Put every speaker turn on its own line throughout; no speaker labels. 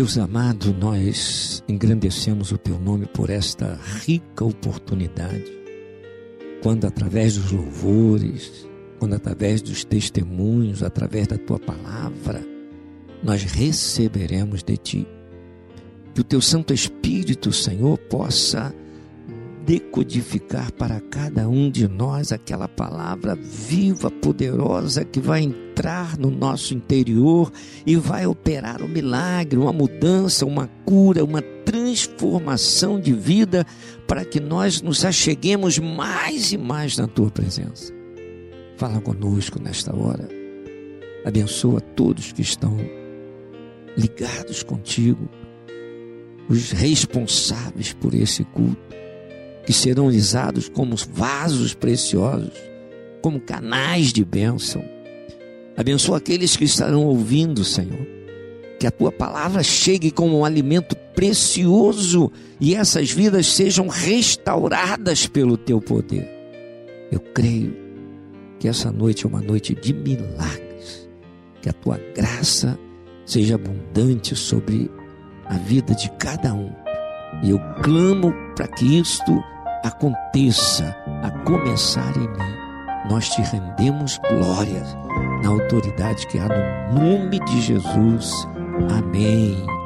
Deus amado, nós engrandecemos o teu nome por esta rica oportunidade. Quando através dos louvores, quando através dos testemunhos, através da tua palavra, nós receberemos de ti. Que o teu Santo Espírito, Senhor, possa decodificar para cada um de nós aquela palavra viva, poderosa que vai entrar no nosso interior e vai operar um milagre, uma mudança, uma cura, uma transformação de vida para que nós nos acheguemos mais e mais na tua presença. Fala conosco nesta hora. Abençoa todos que estão ligados contigo, os responsáveis por esse culto que serão usados como vasos preciosos, como canais de bênção. Abençoa aqueles que estarão ouvindo, Senhor. Que a tua palavra chegue como um alimento precioso e essas vidas sejam restauradas pelo teu poder. Eu creio que essa noite é uma noite de milagres. Que a tua graça seja abundante sobre a vida de cada um. E eu clamo para que isto aconteça, a começar em mim. Nós te rendemos glória na autoridade que há no nome de Jesus. Amém.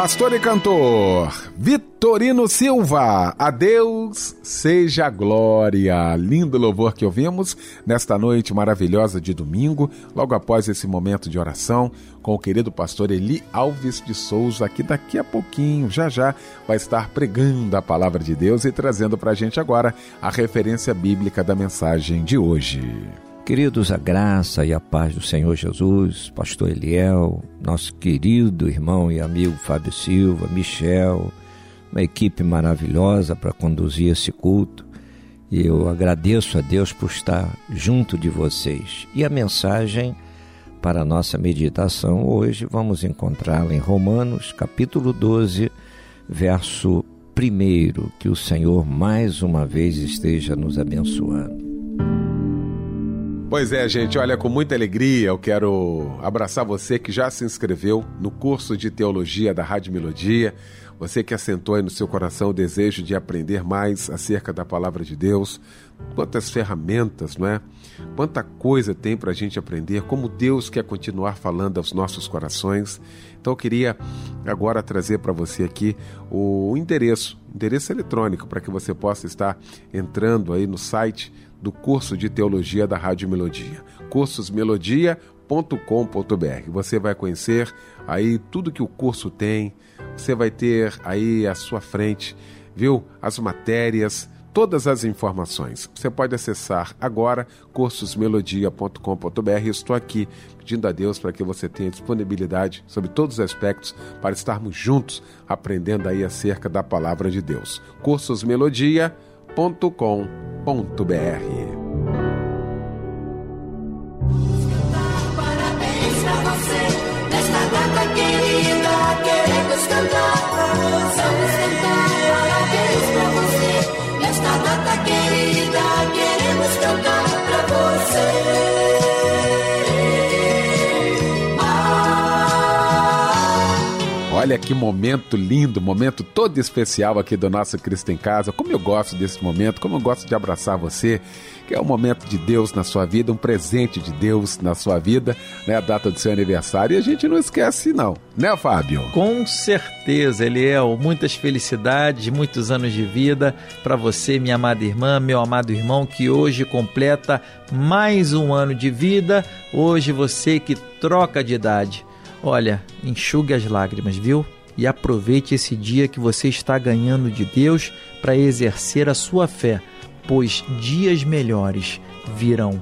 Pastor e cantor Vitorino Silva. A Deus seja glória. Lindo louvor que ouvimos nesta noite maravilhosa de domingo, logo após esse momento de oração com o querido pastor Eli Alves de Souza, que daqui a pouquinho, já já, vai estar pregando a palavra de Deus e trazendo para a gente agora a referência bíblica da mensagem de hoje.
Queridos, a graça e a paz do Senhor Jesus, Pastor Eliel, nosso querido irmão e amigo Fábio Silva, Michel, uma equipe maravilhosa para conduzir esse culto. E eu agradeço a Deus por estar junto de vocês. E a mensagem para a nossa meditação hoje vamos encontrá-la em Romanos, capítulo 12, verso 1. Que o Senhor mais uma vez esteja nos abençoando.
Pois é, gente, olha, com muita alegria eu quero abraçar você que já se inscreveu no curso de teologia da Rádio Melodia, você que assentou aí no seu coração o desejo de aprender mais acerca da palavra de Deus, quantas ferramentas, não é? Quanta coisa tem para a gente aprender, como Deus quer continuar falando aos nossos corações. Então eu queria agora trazer para você aqui o endereço, endereço eletrônico, para que você possa estar entrando aí no site do curso de teologia da Rádio Melodia, cursosmelodia.com.br. Você vai conhecer aí tudo que o curso tem, você vai ter aí à sua frente, viu, as matérias, todas as informações. Você pode acessar agora cursosmelodia.com.br. Estou aqui pedindo a Deus para que você tenha disponibilidade sobre todos os aspectos para estarmos juntos aprendendo aí acerca da palavra de Deus. cursosmelodia.com.br
queremos
Olha que momento lindo, momento todo especial aqui do nosso Cristo em Casa. Como eu gosto desse momento, como eu gosto de abraçar você, que é um momento de Deus na sua vida, um presente de Deus na sua vida, né? A data do seu aniversário. E a gente não esquece, não, né, Fábio?
Com certeza, Eliel. Muitas felicidades, muitos anos de vida para você, minha amada irmã, meu amado irmão, que hoje completa mais um ano de vida. Hoje você que troca de idade Olha, enxugue as lágrimas, viu? E aproveite esse dia que você está ganhando de Deus para exercer a sua fé, pois dias melhores virão.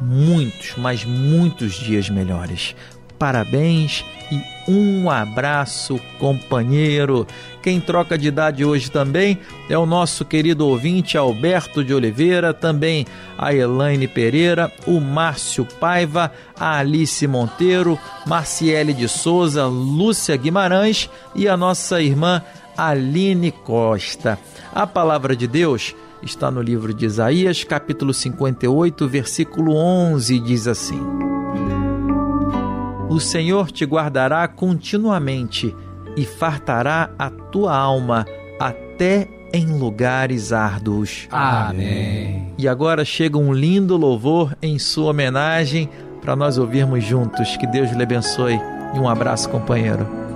Muitos, mas muitos dias melhores parabéns e um abraço, companheiro. Quem troca de idade hoje também é o nosso querido ouvinte Alberto de Oliveira, também a Elaine Pereira, o Márcio Paiva, a Alice Monteiro, Marciele de Souza, Lúcia Guimarães e a nossa irmã Aline Costa. A palavra de Deus
está no livro de Isaías, capítulo 58, versículo 11, diz assim: o Senhor te guardará continuamente e fartará a tua alma até em lugares árduos.
Amém.
E agora chega um lindo louvor em sua homenagem para nós ouvirmos juntos. Que Deus lhe abençoe e um abraço, companheiro.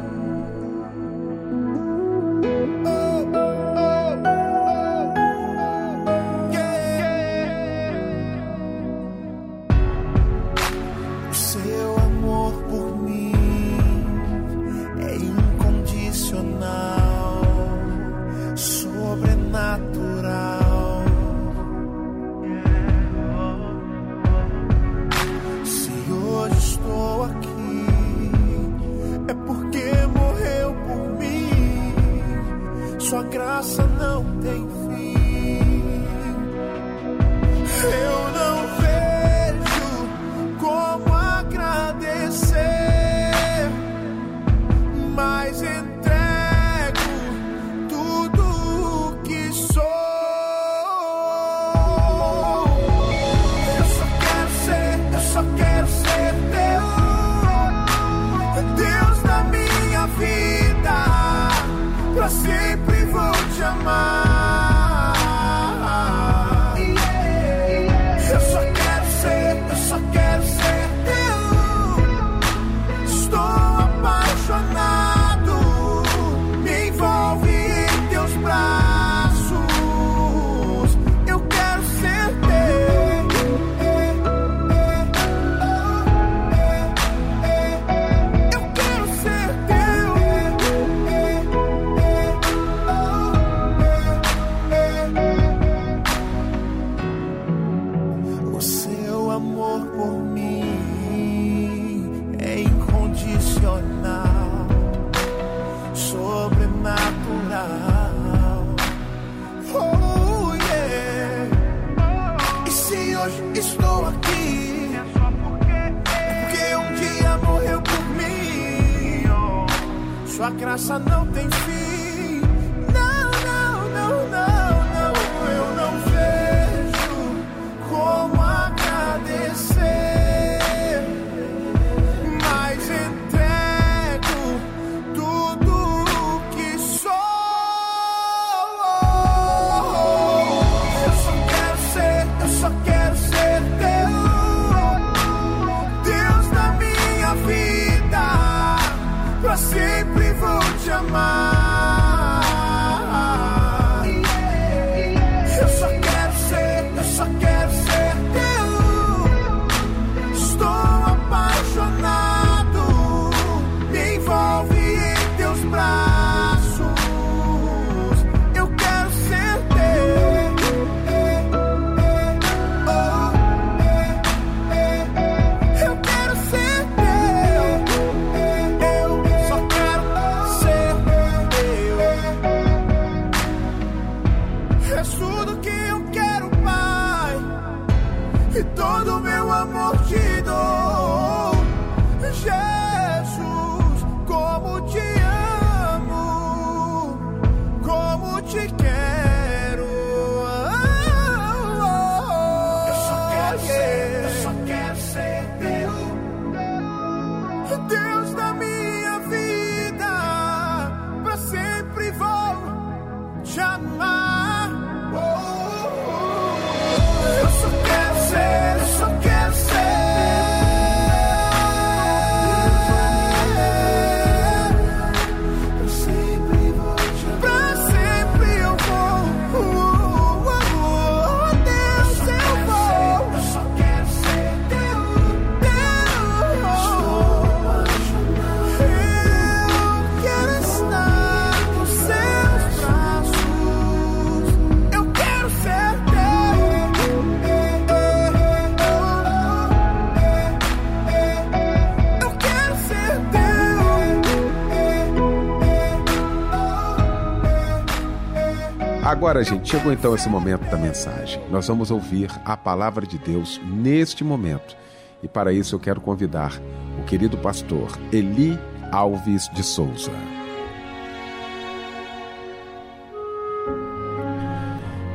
Agora, gente, chegou então esse momento da mensagem. Nós vamos ouvir a palavra de Deus neste momento. E para isso eu quero convidar o querido pastor Eli Alves de Souza.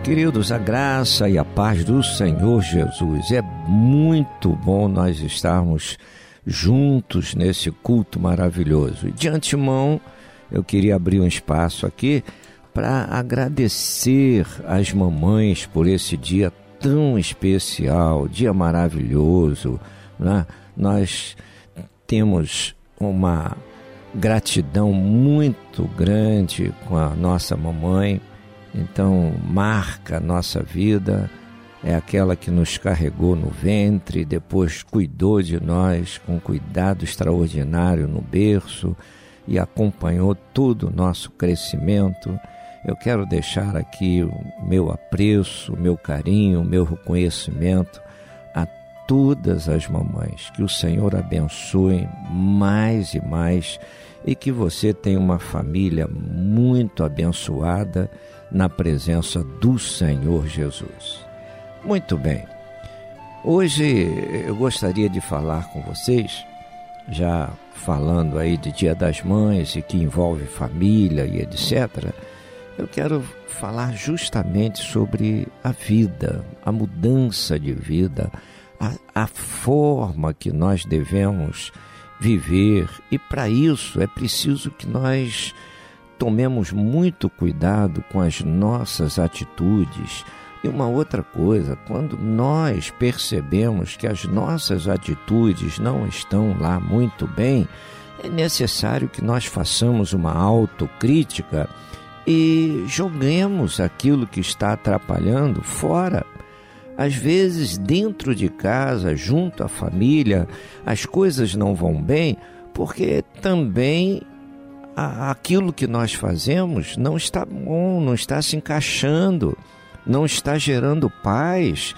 Queridos, a graça e a paz do Senhor Jesus. É muito bom nós estarmos juntos nesse culto maravilhoso. De antemão, eu queria abrir um espaço aqui para agradecer às mamães por esse dia tão especial, dia maravilhoso. Né? Nós temos uma gratidão muito grande com a nossa mamãe então, marca a nossa vida, é aquela que nos carregou no ventre, depois cuidou de nós com cuidado extraordinário no berço e acompanhou todo o nosso crescimento. Eu quero deixar aqui o meu apreço, o meu carinho, o meu reconhecimento a todas as mamães. Que o Senhor abençoe mais e mais e que você tenha uma família muito abençoada na presença do Senhor Jesus. Muito bem. Hoje eu gostaria de falar com vocês, já falando aí de Dia das Mães e que envolve família e etc. Eu quero falar justamente sobre a vida, a mudança de vida, a, a forma que nós devemos viver, e para isso é preciso que nós tomemos muito cuidado com as nossas atitudes. E uma outra coisa, quando nós percebemos que as nossas atitudes não estão lá muito bem, é necessário que nós façamos uma autocrítica e joguemos aquilo que está atrapalhando fora. Às vezes, dentro de casa, junto à família, as coisas não vão bem porque também aquilo que nós fazemos não está bom, não está se encaixando, não está gerando paz.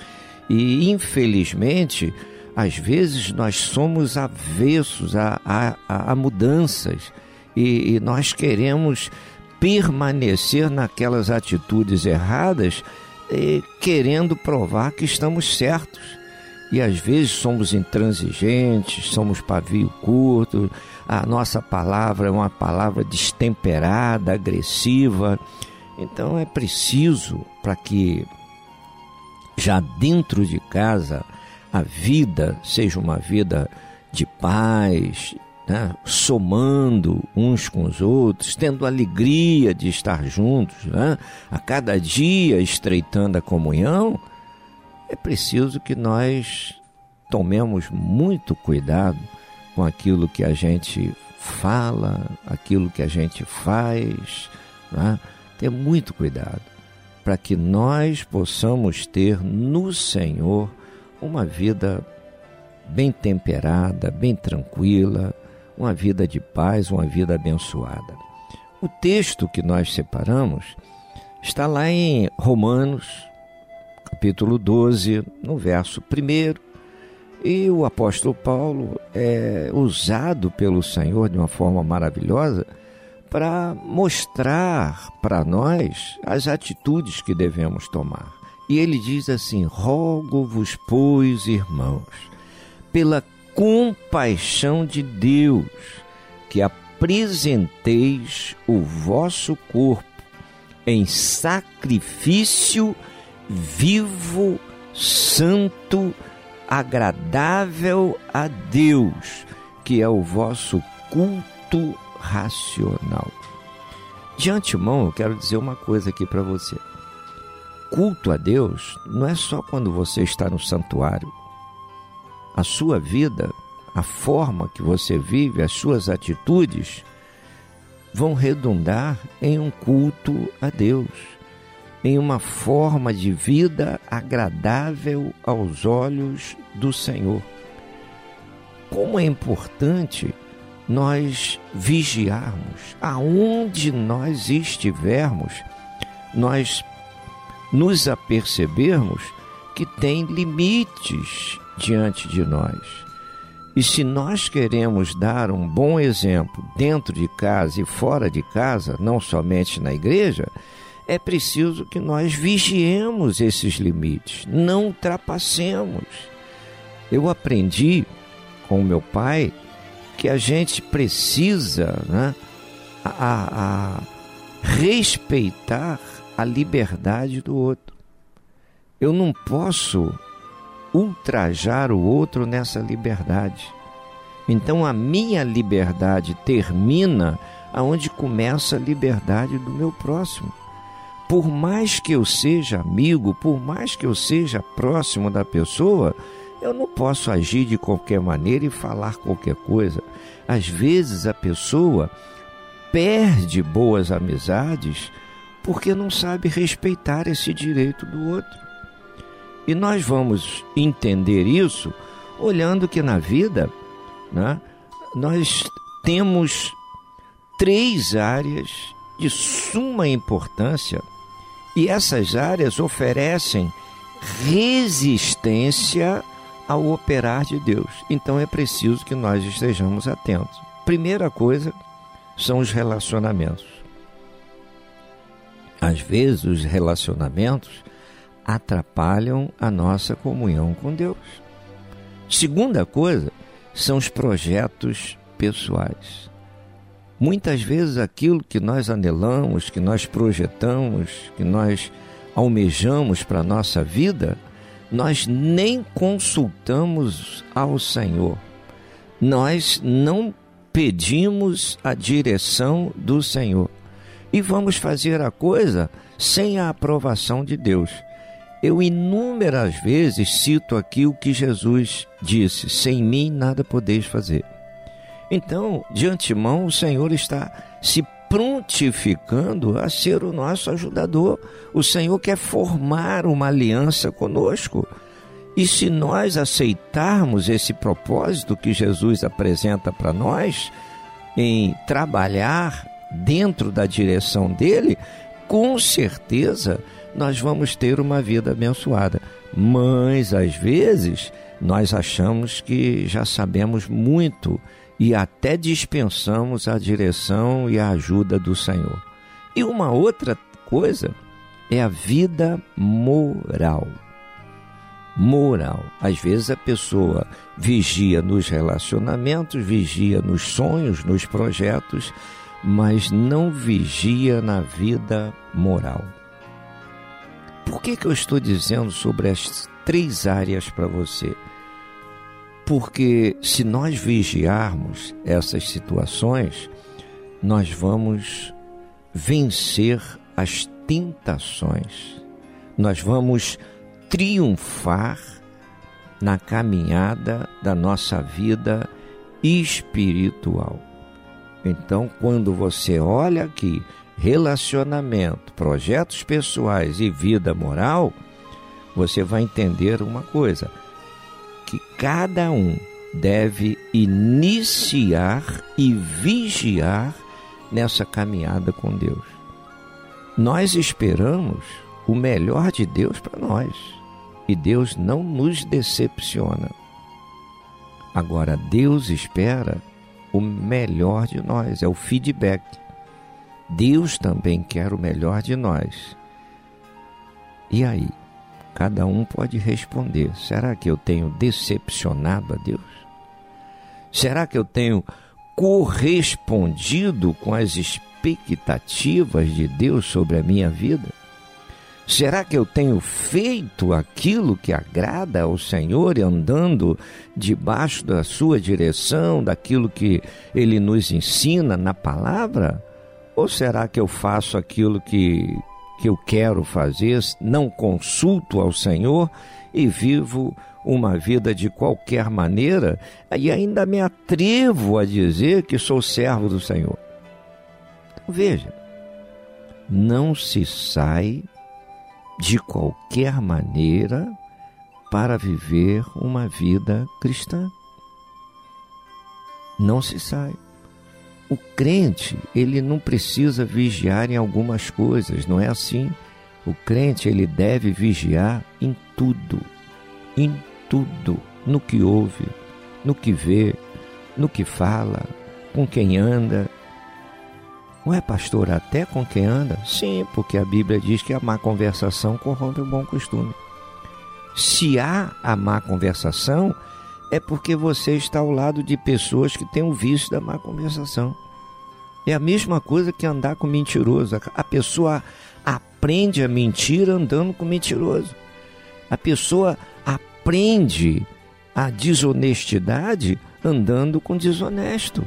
E, infelizmente, às vezes nós somos avessos a, a, a mudanças e, e nós queremos permanecer naquelas atitudes erradas, eh, querendo provar que estamos certos e às vezes somos intransigentes, somos pavio curto, a nossa palavra é uma palavra destemperada, agressiva. Então é preciso para que já dentro de casa a vida seja uma vida de paz, né? somando uns com os outros, tendo alegria de estar juntos, né? a cada dia estreitando a comunhão é preciso que nós tomemos muito cuidado com aquilo que a gente fala, aquilo que a gente faz, né? ter muito cuidado para que nós possamos ter no Senhor uma vida bem temperada, bem tranquila, uma vida de paz, uma vida abençoada. O texto que nós separamos está lá em Romanos, capítulo 12, no verso 1. E o apóstolo Paulo é usado pelo Senhor de uma forma maravilhosa para mostrar para nós as atitudes que devemos tomar. E ele diz assim: Rogo-vos, pois, irmãos, pela compaixão de Deus, que apresenteis o vosso corpo em sacrifício vivo, santo, agradável a Deus, que é o vosso culto racional. De antemão, eu quero dizer uma coisa aqui para você. Culto a Deus não é só quando você está no santuário. A sua vida, a forma que você vive, as suas atitudes vão redundar em um culto a Deus em uma forma de vida agradável aos olhos do Senhor. Como é importante nós vigiarmos, aonde nós estivermos, nós nos apercebermos que tem limites diante de nós. E se nós queremos dar um bom exemplo dentro de casa e fora de casa, não somente na igreja, é preciso que nós vigiemos esses limites, não ultrapassemos. Eu aprendi com meu pai que a gente precisa né, a, a respeitar a liberdade do outro. Eu não posso ultrajar o outro nessa liberdade. Então a minha liberdade termina aonde começa a liberdade do meu próximo. Por mais que eu seja amigo, por mais que eu seja próximo da pessoa, eu não posso agir de qualquer maneira e falar qualquer coisa. Às vezes a pessoa perde boas amizades porque não sabe respeitar esse direito do outro. E nós vamos entender isso olhando que na vida né, nós temos três áreas de suma importância e essas áreas oferecem resistência ao operar de Deus. Então é preciso que nós estejamos atentos. Primeira coisa são os relacionamentos. Às vezes os relacionamentos atrapalham a nossa comunhão com Deus. Segunda coisa são os projetos pessoais. Muitas vezes aquilo que nós anelamos, que nós projetamos, que nós almejamos para a nossa vida, nós nem consultamos ao Senhor. Nós não pedimos a direção do Senhor. E vamos fazer a coisa sem a aprovação de Deus. Eu inúmeras vezes cito aqui o que Jesus disse: sem mim nada podeis fazer. Então, de antemão, o Senhor está se prontificando a ser o nosso ajudador. O Senhor quer formar uma aliança conosco. E se nós aceitarmos esse propósito que Jesus apresenta para nós, em trabalhar dentro da direção dele, com certeza nós vamos ter uma vida abençoada. Mas às vezes nós achamos que já sabemos muito e até dispensamos a direção e a ajuda do Senhor. E uma outra coisa é a vida moral. Moral. Às vezes a pessoa vigia nos relacionamentos, vigia nos sonhos, nos projetos, mas não vigia na vida moral. Por que, que eu estou dizendo sobre as três áreas para você? Porque se nós vigiarmos essas situações, nós vamos vencer as tentações, nós vamos triunfar na caminhada da nossa vida espiritual. Então, quando você olha aqui, relacionamento, projetos pessoais e vida moral, você vai entender uma coisa: que cada um deve iniciar e vigiar nessa caminhada com Deus. Nós esperamos o melhor de Deus para nós e Deus não nos decepciona. Agora, Deus espera o melhor de nós, é o feedback. Deus também quer o melhor de nós. E aí? Cada um pode responder: será que eu tenho decepcionado a Deus? Será que eu tenho correspondido com as expectativas de Deus sobre a minha vida? Será que eu tenho feito aquilo que agrada ao Senhor e andando debaixo da sua direção, daquilo que ele nos ensina na palavra? Ou será que eu faço aquilo que que eu quero fazer, não consulto ao Senhor e vivo uma vida de qualquer maneira e ainda me atrevo a dizer que sou servo do Senhor. Veja, não se sai de qualquer maneira para viver uma vida cristã. Não se sai. O crente, ele não precisa vigiar em algumas coisas, não é assim. O crente, ele deve vigiar em tudo, em tudo, no que ouve, no que vê, no que fala, com quem anda. Não é, pastor, até com quem anda? Sim, porque a Bíblia diz que a má conversação corrompe o bom costume. Se há a má conversação, é porque você está ao lado de pessoas que têm o vício da má conversação. É a mesma coisa que andar com mentiroso. A pessoa aprende a mentir andando com mentiroso. A pessoa aprende a desonestidade andando com desonesto.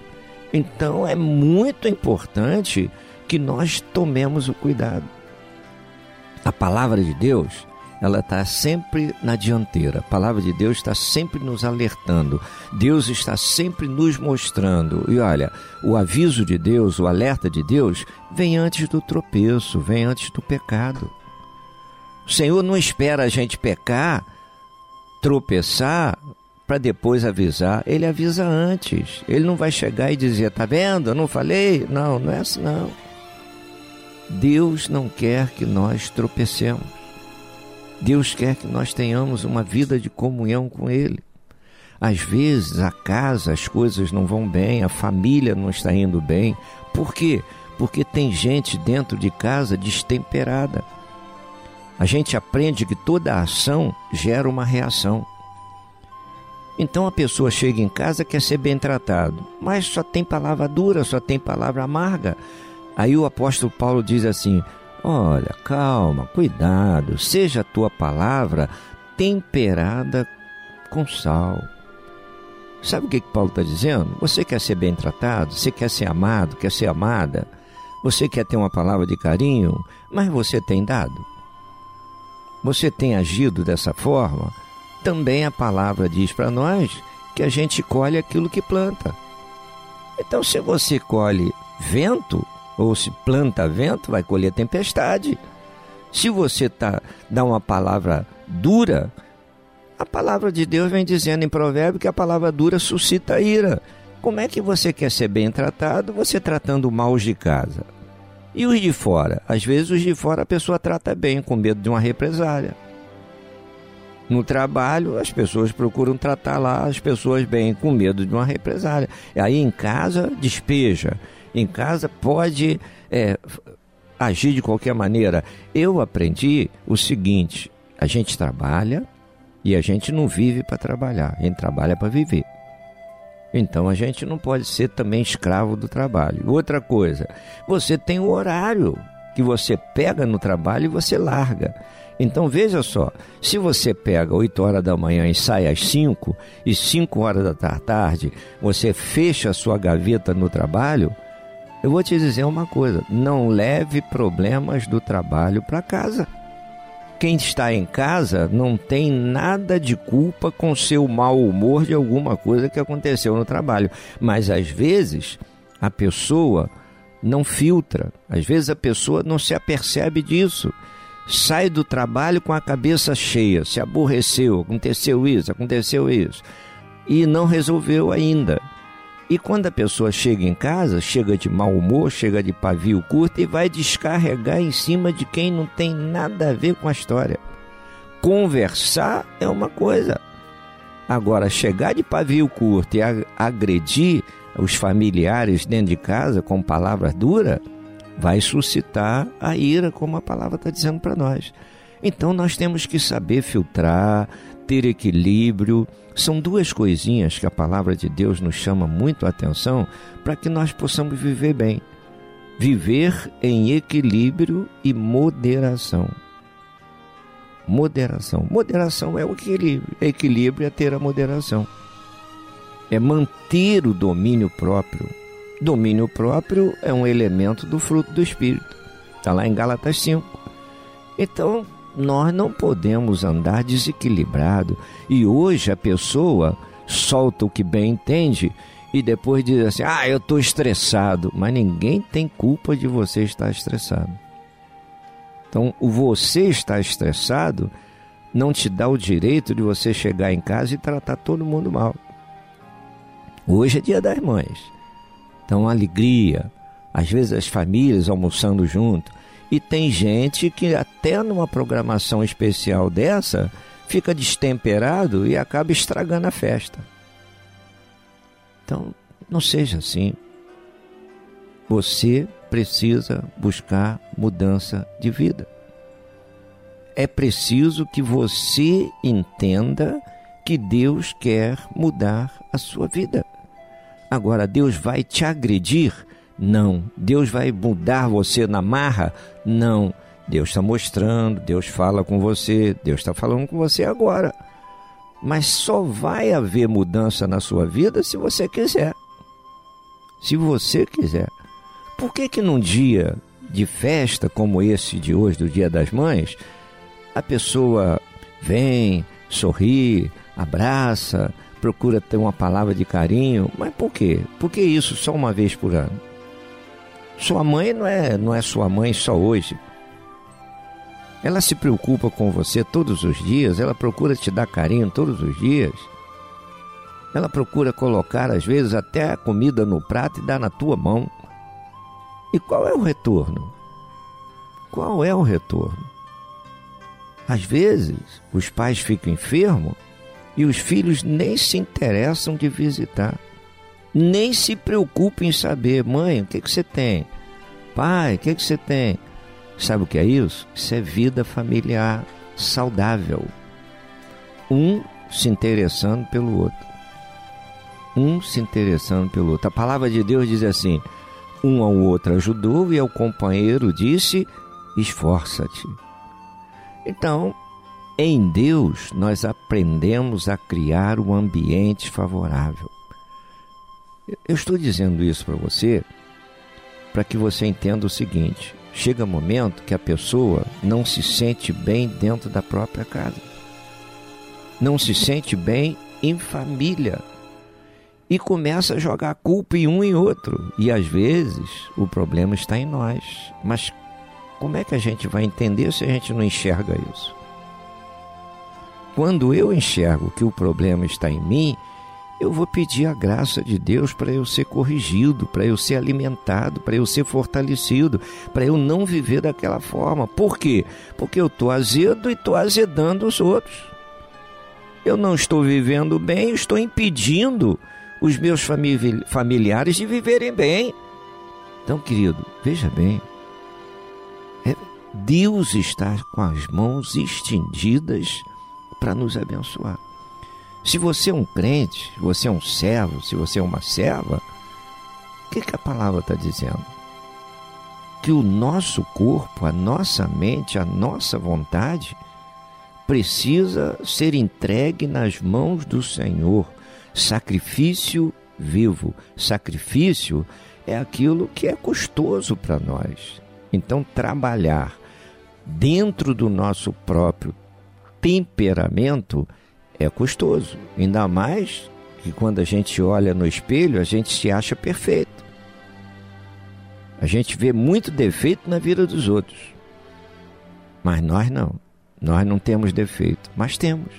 Então é muito importante que nós tomemos o cuidado. A palavra de Deus, ela está sempre na dianteira. A palavra de Deus está sempre nos alertando. Deus está sempre nos mostrando. E olha, o aviso de Deus, o alerta de Deus, vem antes do tropeço, vem antes do pecado. O Senhor não espera a gente pecar, tropeçar, para depois avisar. Ele avisa antes. Ele não vai chegar e dizer: tá vendo? Eu não falei? Não, não é assim, não. Deus não quer que nós tropecemos. Deus quer que nós tenhamos uma vida de comunhão com Ele. Às vezes a casa, as coisas não vão bem, a família não está indo bem. Por quê? Porque tem gente dentro de casa destemperada. A gente aprende que toda ação gera uma reação. Então a pessoa chega em casa quer ser bem tratado, mas só tem palavra dura, só tem palavra amarga. Aí o apóstolo Paulo diz assim: Olha, calma, cuidado, seja a tua palavra temperada com sal. Sabe o que, que Paulo está dizendo? Você quer ser bem tratado, você quer ser amado, quer ser amada, você quer ter uma palavra de carinho, mas você tem dado. Você tem agido dessa forma também a palavra diz para nós que a gente colhe aquilo que planta. Então, se você colhe vento, ou se planta vento, vai colher tempestade. Se você tá, dá uma palavra dura, a palavra de Deus vem dizendo em provérbio que a palavra dura suscita ira. Como é que você quer ser bem tratado, você tratando mal os de casa? E os de fora? Às vezes os de fora a pessoa trata bem, com medo de uma represália. No trabalho, as pessoas procuram tratar lá as pessoas bem, com medo de uma represália. Aí em casa, despeja. Em casa pode é, agir de qualquer maneira. Eu aprendi o seguinte: a gente trabalha e a gente não vive para trabalhar, a gente trabalha para viver. Então a gente não pode ser também escravo do trabalho. Outra coisa, você tem o horário que você pega no trabalho e você larga. Então veja só, se você pega 8 horas da manhã e sai às 5 e 5 horas da tarde você fecha a sua gaveta no trabalho, eu vou te dizer uma coisa: não leve problemas do trabalho para casa. Quem está em casa não tem nada de culpa com seu mau humor de alguma coisa que aconteceu no trabalho, mas às vezes a pessoa não filtra, às vezes a pessoa não se apercebe disso. Sai do trabalho com a cabeça cheia, se aborreceu, aconteceu isso, aconteceu isso, e não resolveu ainda. E quando a pessoa chega em casa, chega de mau humor, chega de pavio curto e vai descarregar em cima de quem não tem nada a ver com a história. Conversar é uma coisa. Agora, chegar de pavio curto e agredir os familiares dentro de casa com palavras duras, vai suscitar a ira, como a palavra está dizendo para nós. Então nós temos que saber filtrar, ter equilíbrio. São duas coisinhas que a palavra de Deus nos chama muito a atenção para que nós possamos viver bem. Viver em equilíbrio e moderação. Moderação. Moderação é o equilíbrio. Equilíbrio é ter a moderação. É manter o domínio próprio Domínio próprio é um elemento do fruto do Espírito. Está lá em Gálatas 5. Então, nós não podemos andar desequilibrado. E hoje a pessoa solta o que bem entende e depois diz assim: ah, eu estou estressado. Mas ninguém tem culpa de você estar estressado. Então, o você estar estressado não te dá o direito de você chegar em casa e tratar todo mundo mal. Hoje é dia das mães. Então, alegria, às vezes as famílias almoçando junto. E tem gente que até numa programação especial dessa fica destemperado e acaba estragando a festa. Então, não seja assim. Você precisa buscar mudança de vida. É preciso que você entenda que Deus quer mudar a sua vida. Agora, Deus vai te agredir? Não. Deus vai mudar você na marra? Não. Deus está mostrando, Deus fala com você, Deus está falando com você agora. Mas só vai haver mudança na sua vida se você quiser. Se você quiser. Por que que num dia de festa como esse de hoje, do Dia das Mães, a pessoa vem, sorri, abraça, procura ter uma palavra de carinho, mas por quê? Por que isso só uma vez por ano? Sua mãe não é, não é sua mãe só hoje. Ela se preocupa com você todos os dias, ela procura te dar carinho todos os dias. Ela procura colocar, às vezes, até a comida no prato e dar na tua mão. E qual é o retorno? Qual é o retorno? Às vezes, os pais ficam enfermos e os filhos nem se interessam de visitar. Nem se preocupam em saber, mãe, o que, que você tem? Pai, o que, que você tem? Sabe o que é isso? Isso é vida familiar saudável. Um se interessando pelo outro. Um se interessando pelo outro. A palavra de Deus diz assim: um ao outro ajudou e ao companheiro disse: esforça-te. Então, em Deus, nós aprendemos a criar um ambiente favorável. Eu estou dizendo isso para você para que você entenda o seguinte: chega um momento que a pessoa não se sente bem dentro da própria casa, não se sente bem em família e começa a jogar culpa em um e outro. E às vezes o problema está em nós. Mas como é que a gente vai entender se a gente não enxerga isso? Quando eu enxergo que o problema está em mim, eu vou pedir a graça de Deus para eu ser corrigido, para eu ser alimentado, para eu ser fortalecido, para eu não viver daquela forma. Por quê? Porque eu estou azedo e estou azedando os outros. Eu não estou vivendo bem, estou impedindo os meus familiares de viverem bem. Então, querido, veja bem. É, Deus está com as mãos estendidas para nos abençoar. Se você é um crente, se você é um servo, se você é uma serva, o que, que a palavra está dizendo? Que o nosso corpo, a nossa mente, a nossa vontade precisa ser entregue nas mãos do Senhor sacrifício vivo. Sacrifício é aquilo que é custoso para nós. Então, trabalhar dentro do nosso próprio temperamento é custoso. Ainda mais que quando a gente olha no espelho, a gente se acha perfeito. A gente vê muito defeito na vida dos outros. Mas nós não. Nós não temos defeito, mas temos.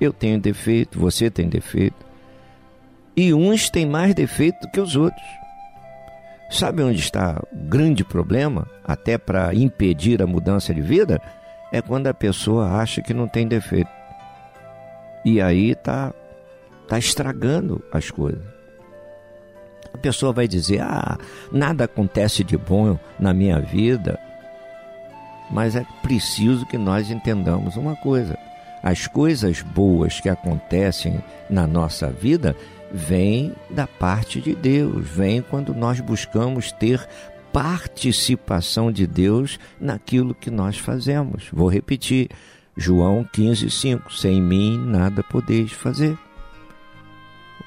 Eu tenho defeito, você tem defeito e uns têm mais defeito que os outros. Sabe onde está o grande problema, até para impedir a mudança de vida? É quando a pessoa acha que não tem defeito. E aí está tá estragando as coisas. A pessoa vai dizer: Ah, nada acontece de bom na minha vida. Mas é preciso que nós entendamos uma coisa: as coisas boas que acontecem na nossa vida vem da parte de Deus, vem quando nós buscamos ter participação de Deus naquilo que nós fazemos. Vou repetir, João 15:5, sem mim nada podeis fazer.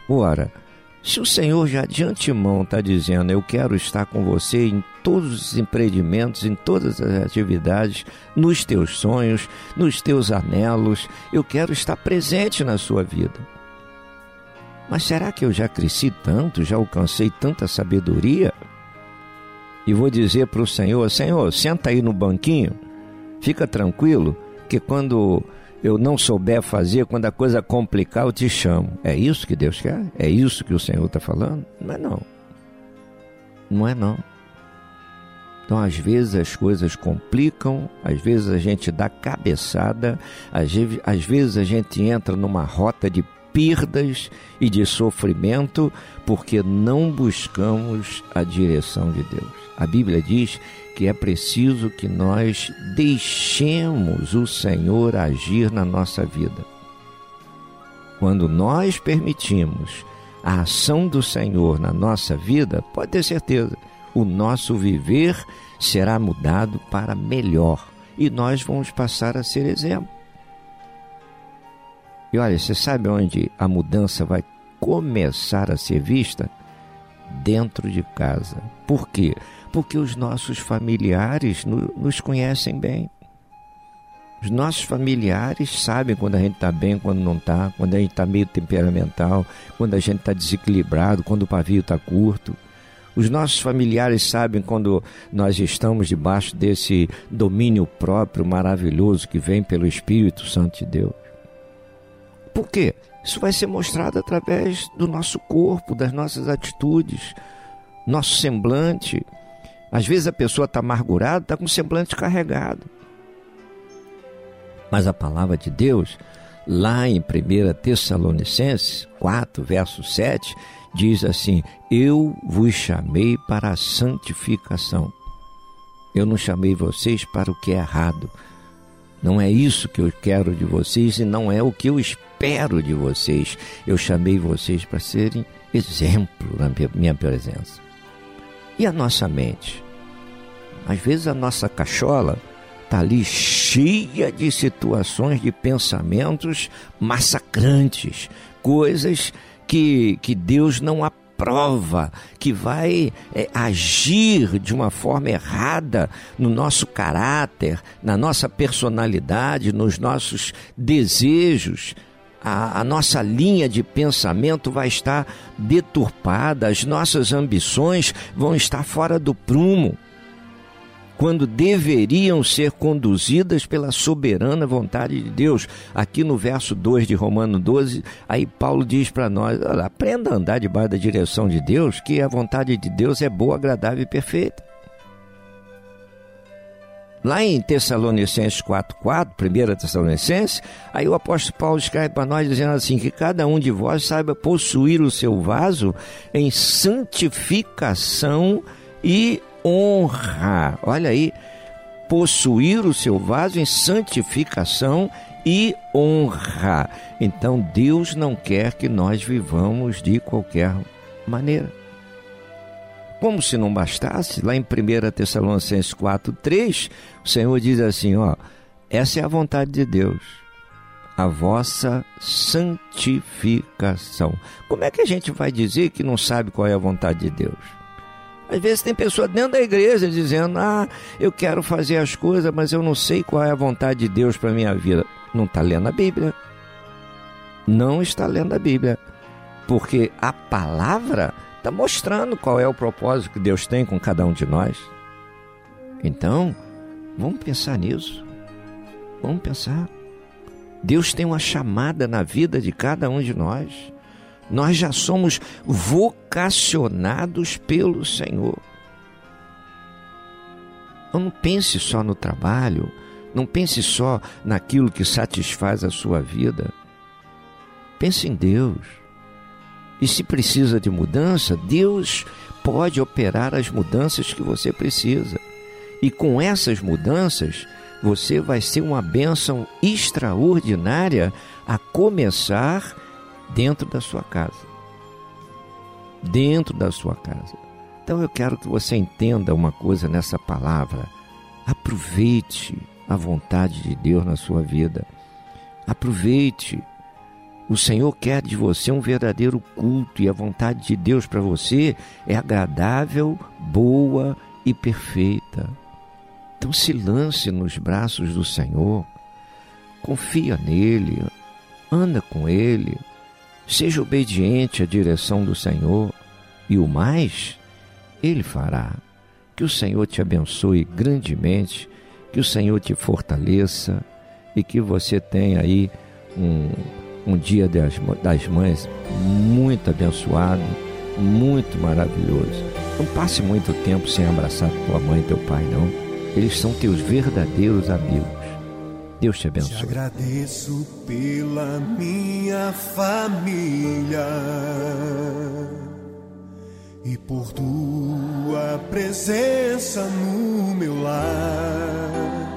Ora, se o Senhor já de antemão está dizendo, eu quero estar com você em todos os empreendimentos, em todas as atividades, nos teus sonhos, nos teus anelos, eu quero estar presente na sua vida. Mas será que eu já cresci tanto, já alcancei tanta sabedoria? E vou dizer para o Senhor: Senhor, senta aí no banquinho, fica tranquilo, que quando eu não souber fazer, quando a coisa complicar, eu te chamo. É isso que Deus quer? É isso que o Senhor está falando? Não é não. Não é não. Então, às vezes as coisas complicam, às vezes a gente dá cabeçada, às vezes a gente entra numa rota de perdas e de sofrimento porque não buscamos a direção de Deus. A Bíblia diz que é preciso que nós deixemos o Senhor agir na nossa vida. Quando nós permitimos a ação do Senhor na nossa vida, pode ter certeza, o nosso viver será mudado para melhor e nós vamos passar a ser exemplo. E olha, você sabe onde a mudança vai começar a ser vista? Dentro de casa. Por quê? Porque os nossos familiares no, nos conhecem bem. Os nossos familiares sabem quando a gente está bem, quando não está, quando a gente está meio temperamental, quando a gente está desequilibrado, quando o pavio está curto. Os nossos familiares sabem quando nós estamos debaixo desse domínio próprio maravilhoso que vem pelo Espírito Santo de Deus. Por quê? Isso vai ser mostrado através do nosso corpo, das nossas atitudes, nosso semblante. Às vezes a pessoa está amargurada, está com o semblante carregado. Mas a palavra de Deus, lá em 1 Tessalonicenses 4, verso 7, diz assim: Eu vos chamei para a santificação. Eu não chamei vocês para o que é errado. Não é isso que eu quero de vocês e não é o que eu espero de vocês. Eu chamei vocês para serem exemplo na minha presença. E a nossa mente? Às vezes a nossa cachola está ali cheia de situações, de pensamentos massacrantes, coisas que, que Deus não aprova, que vai é, agir de uma forma errada no nosso caráter, na nossa personalidade, nos nossos desejos. A, a, nossa linha de pensamento vai estar deturpada, as nossas ambições vão estar fora do prumo quando deveriam ser conduzidas pela soberana vontade de Deus. Aqui no verso 2 de Romano 12, aí Paulo diz para nós: aprenda a andar debaixo da direção de Deus, que a vontade de Deus é boa, agradável e perfeita. Lá em Tessalonicenses 4,4, 1 Tessalonicenses, aí o apóstolo Paulo escreve para nós dizendo assim: que cada um de vós saiba possuir o seu vaso em santificação e honra. Olha aí, possuir o seu vaso em santificação e honra. Então Deus não quer que nós vivamos de qualquer maneira. Como se não bastasse, lá em 1 Tessalonicenses 4, 3, o Senhor diz assim: ó, essa é a vontade de Deus, a vossa santificação. Como é que a gente vai dizer que não sabe qual é a vontade de Deus? Às vezes tem pessoa dentro da igreja dizendo: Ah, eu quero fazer as coisas, mas eu não sei qual é a vontade de Deus para minha vida. Não está lendo a Bíblia. Não está lendo a Bíblia. Porque a palavra está mostrando qual é o propósito que Deus tem com cada um de nós. Então, vamos pensar nisso. Vamos pensar. Deus tem uma chamada na vida de cada um de nós. Nós já somos vocacionados pelo Senhor. Então não pense só no trabalho, não pense só naquilo que satisfaz a sua vida. Pense em Deus. E se precisa de mudança, Deus pode operar as mudanças que você precisa. E com essas mudanças, você vai ser uma bênção extraordinária a começar dentro da sua casa. Dentro da sua casa. Então eu quero que você entenda uma coisa nessa palavra. Aproveite a vontade de Deus na sua vida. Aproveite. O Senhor quer de você um verdadeiro culto e a vontade de Deus para você é agradável, boa e perfeita. Então se lance nos braços do Senhor. Confia nele, anda com ele, Seja obediente à direção do Senhor e o mais Ele fará. Que o Senhor te abençoe grandemente, que o Senhor te fortaleça e que você tenha aí um, um dia das, das mães muito abençoado, muito maravilhoso. Não passe muito tempo sem abraçar tua mãe e teu pai, não. Eles são teus verdadeiros amigos. Deus te abençoe.
Te agradeço pela minha família e por tua presença no meu lar.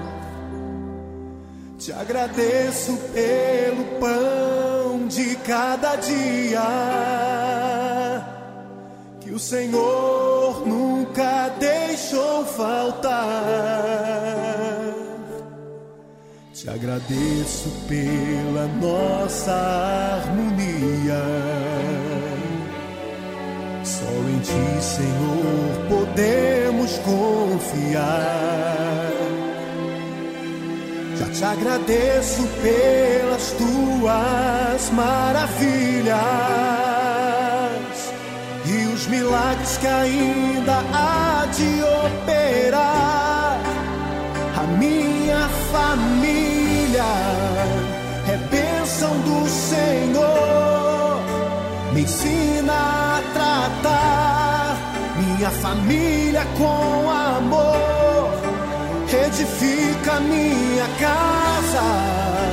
Te agradeço pelo pão de cada dia que o Senhor nunca
faltar. Te agradeço pela nossa harmonia. Só em ti, Senhor, podemos confiar. Já te agradeço pelas tuas maravilhas e os milagres que ainda há de operar. A minha família é bênção do Senhor. Me ensina a tratar minha família com amor. Edifica minha casa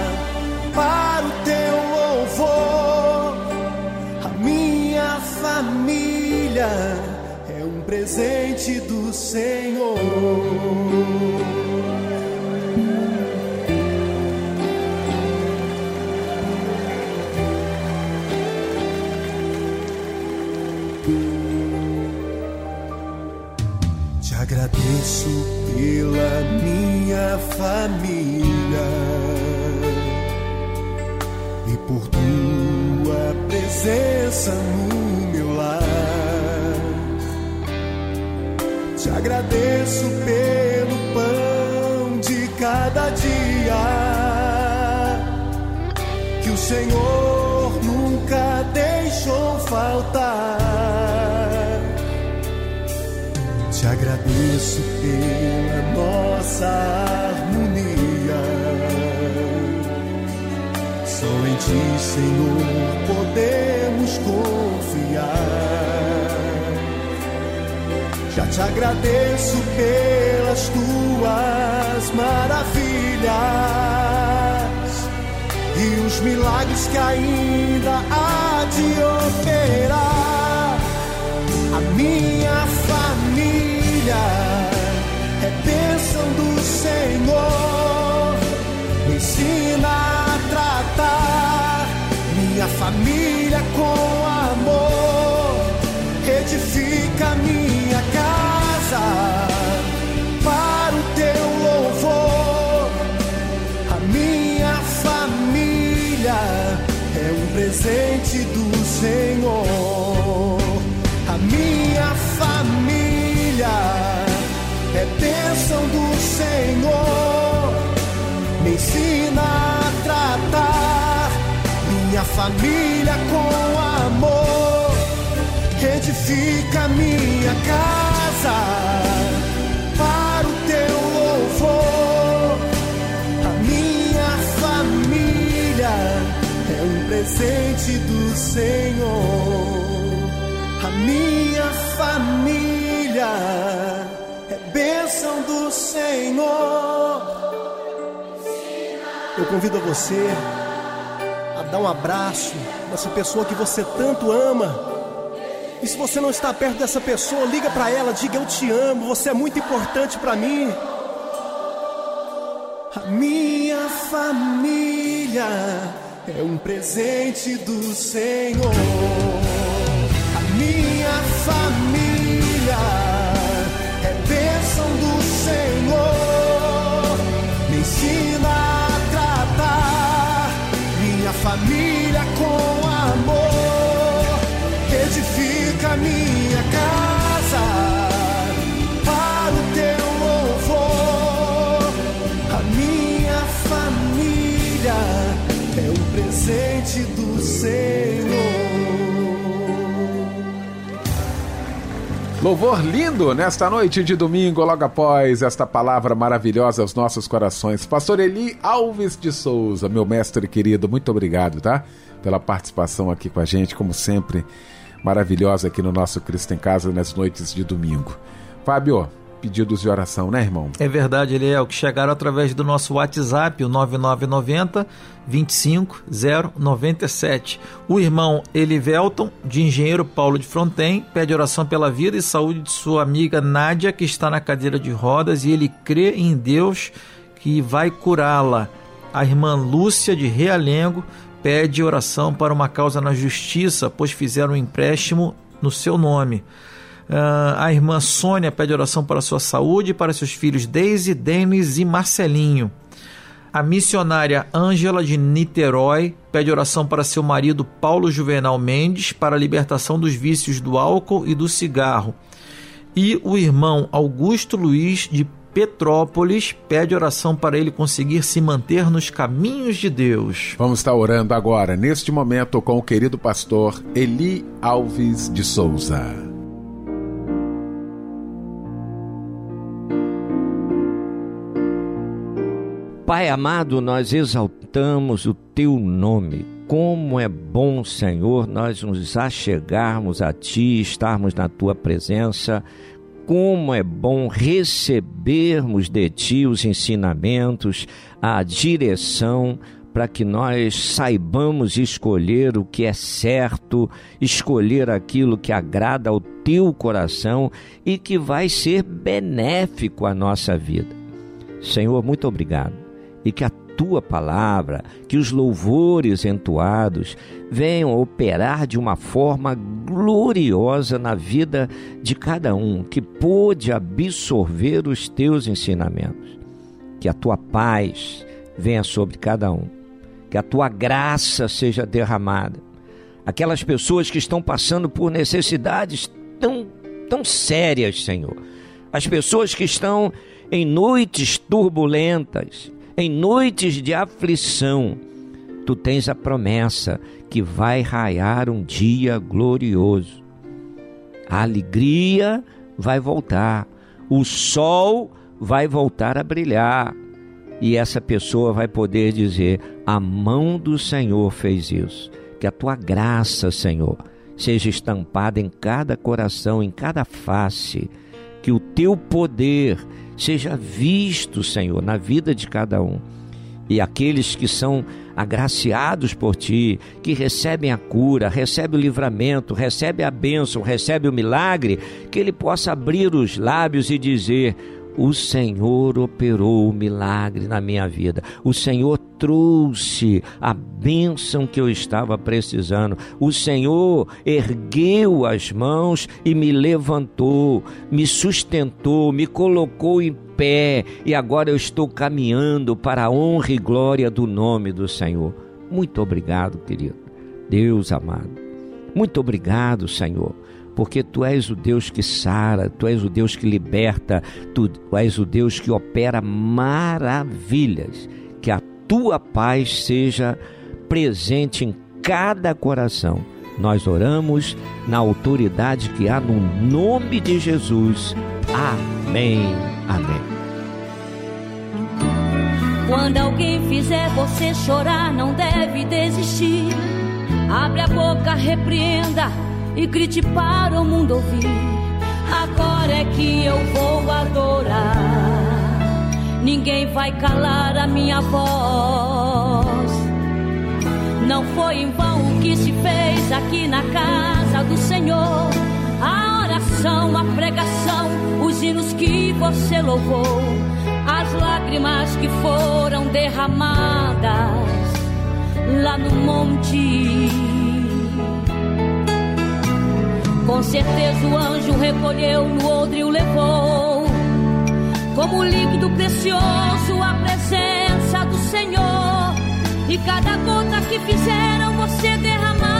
que ainda há de operar. A minha família é bênção do Senhor. Me ensina a tratar minha família com amor. Edifica minha família com amor. Edifica minha casa para o teu louvor. A minha família é um presente do Senhor. A minha família é bênção do Senhor. Eu convido você a dar um abraço nessa pessoa que você tanto ama. E se você não está perto dessa pessoa, liga para ela, diga eu te amo, você é muito importante para mim. A minha família é um presente do Senhor. A minha família minha casa para o teu louvor. A minha família é um presente do Senhor.
Louvor lindo nesta noite de domingo, logo após esta palavra maravilhosa aos nossos corações. Pastor Eli Alves de Souza, meu mestre querido, muito obrigado, tá? Pela participação aqui com a gente, como sempre, maravilhosa aqui no nosso Cristo em Casa nas noites de domingo. Fábio, pedidos de oração, né, irmão?
É verdade, Eliel, que chegaram através do nosso WhatsApp, o 9990 25097. O irmão Elivelton, de Engenheiro Paulo de Fronten, pede oração pela vida e saúde de sua amiga Nádia, que está na cadeira de rodas, e ele crê em Deus que vai curá-la. A irmã Lúcia, de Realengo, pede oração para uma causa na justiça, pois fizeram um empréstimo no seu nome. Ah, a irmã Sônia pede oração para sua saúde e para seus filhos Deise, Denis e Marcelinho. A missionária Ângela de Niterói pede oração para seu marido Paulo Juvenal Mendes para a libertação dos vícios do álcool e do cigarro. E o irmão Augusto Luiz de Petrópolis pede oração para ele conseguir se manter nos caminhos de Deus.
Vamos estar orando agora, neste momento, com o querido pastor Eli Alves de Souza.
Pai amado, nós exaltamos o teu nome. Como é bom, Senhor, nós nos achegarmos a ti, estarmos na tua presença. Como é bom recebermos de ti os ensinamentos, a direção, para que nós saibamos escolher o que é certo, escolher aquilo que agrada ao teu coração e que vai ser benéfico à nossa vida. Senhor, muito obrigado e que a tua palavra, que os louvores entoados venham operar de uma forma gloriosa na vida de cada um que pôde absorver os teus ensinamentos. Que a tua paz venha sobre cada um, que a tua graça seja derramada. Aquelas pessoas que estão passando por necessidades tão, tão sérias, Senhor. As pessoas que estão em noites turbulentas, em noites de aflição, tu tens a promessa que vai raiar um dia glorioso. A alegria vai voltar, o sol vai voltar a brilhar, e essa pessoa vai poder dizer: A mão do Senhor fez isso. Que a tua graça, Senhor, seja estampada em cada coração, em cada face, que o teu poder seja visto, Senhor, na vida de cada um. E aqueles que são agraciados por ti, que recebem a cura, recebem o livramento, recebem a bênção, recebem o milagre, que ele possa abrir os lábios e dizer: o Senhor operou o milagre na minha vida. O Senhor trouxe a bênção que eu estava precisando. O Senhor ergueu as mãos e me levantou, me sustentou, me colocou em pé e agora eu estou caminhando para a honra e glória do nome do Senhor. Muito obrigado, querido. Deus amado. Muito obrigado, Senhor porque tu és o Deus que sara, tu és o Deus que liberta, tu és o Deus que opera maravilhas. Que a tua paz seja presente em cada coração. Nós oramos na autoridade que há no nome de Jesus. Amém. Amém.
Quando alguém fizer você chorar, não deve desistir. Abre a boca, repreenda e grite para o mundo ouvir. Agora é que eu vou adorar. Ninguém vai calar a minha voz. Não foi em vão o que se fez aqui na casa do Senhor. A oração, a pregação, os hinos que você louvou, as lágrimas que foram derramadas lá no monte com certeza o anjo recolheu no odre e o levou. Como líquido precioso a presença do Senhor. E cada gota que fizeram você derramar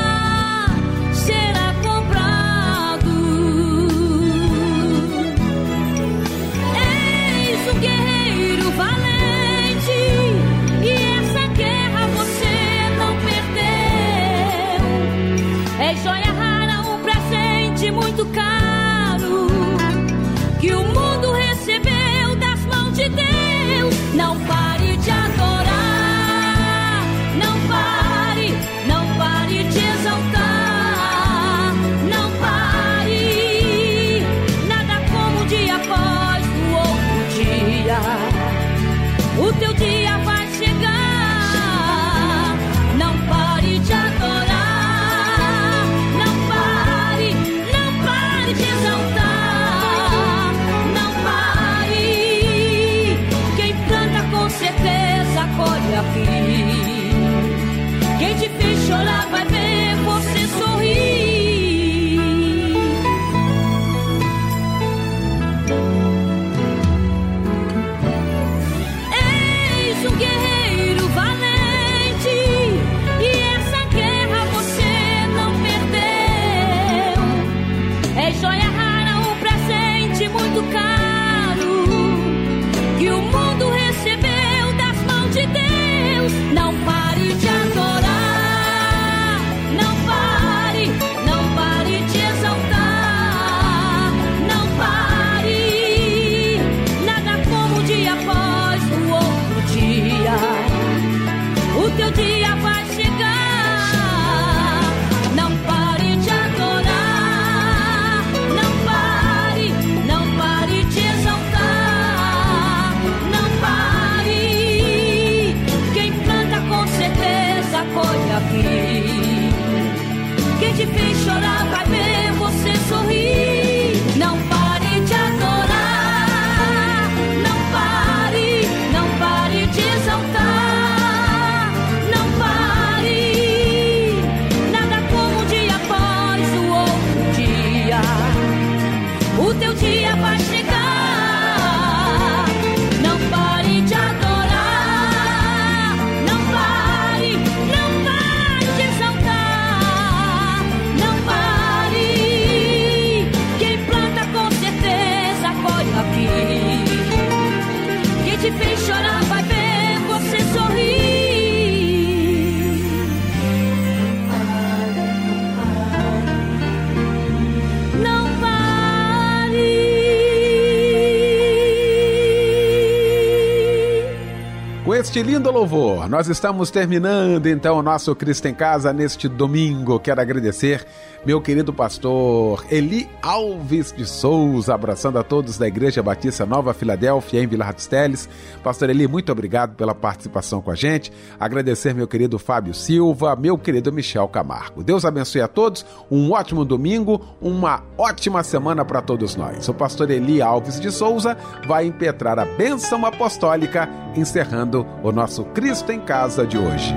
lindo louvor, nós estamos terminando então o nosso Cristo em Casa neste domingo. Quero agradecer meu querido pastor Eli Alves de Souza, abraçando a todos da Igreja Batista Nova Filadélfia, em Vila Ratisteles. Pastor Eli, muito obrigado pela participação com a gente. Agradecer meu querido Fábio Silva, meu querido Michel Camargo. Deus abençoe a todos, um ótimo domingo, uma ótima semana para todos nós. O pastor Eli Alves de Souza vai impetrar a bênção apostólica, encerrando o nosso Cristo em Casa de hoje.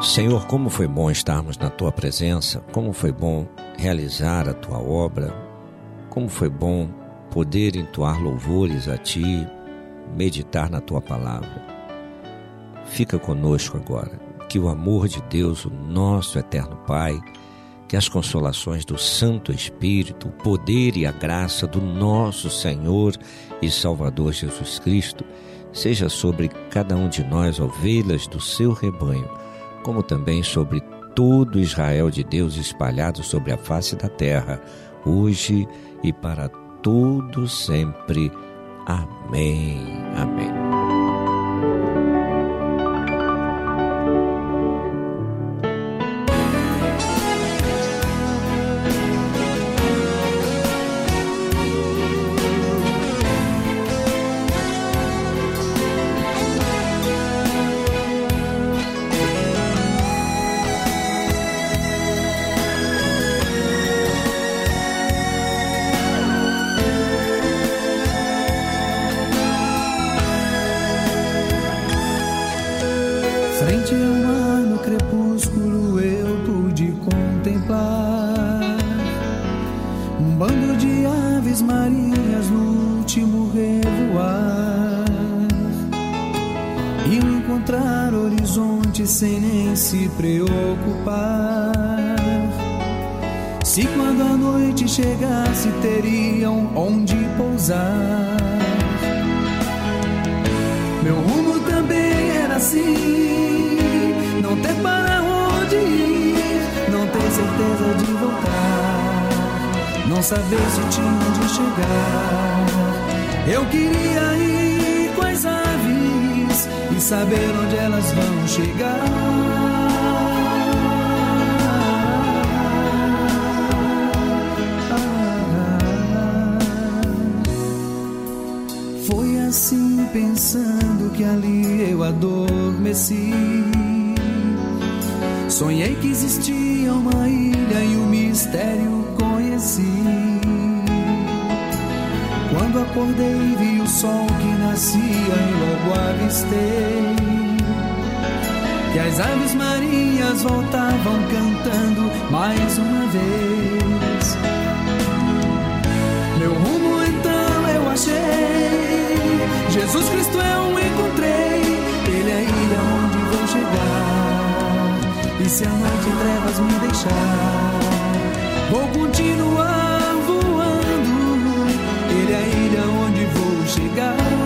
Senhor, como foi bom estarmos na tua presença, como foi bom realizar a tua obra, como foi bom poder entoar louvores a ti, meditar na tua palavra. Fica conosco agora, que o amor de Deus, o nosso eterno Pai, que as consolações do Santo Espírito, o poder e a graça do nosso Senhor e Salvador Jesus Cristo seja sobre cada um de nós, ovelhas do seu rebanho como também sobre todo Israel de Deus espalhado sobre a face da terra, hoje e para todo sempre. Amém. Amém.
Sem nem se preocupar. Se quando a noite chegasse teriam onde pousar. Meu rumo também era assim, não ter para onde ir, não ter certeza de voltar, não saber se tinha onde chegar. Eu queria ir e saber onde elas vão chegar. Foi assim pensando que ali eu adormeci. Sonhei que existia uma ilha e o mistério conheci. Quando acordei, vi o sol que nascia e logo avistei. Que as aves marinhas voltavam cantando mais uma vez. Meu rumo então eu achei. Jesus Cristo eu encontrei. Ele é a ilha onde vou chegar. E se a noite trevas me deixar, vou continuar chegar.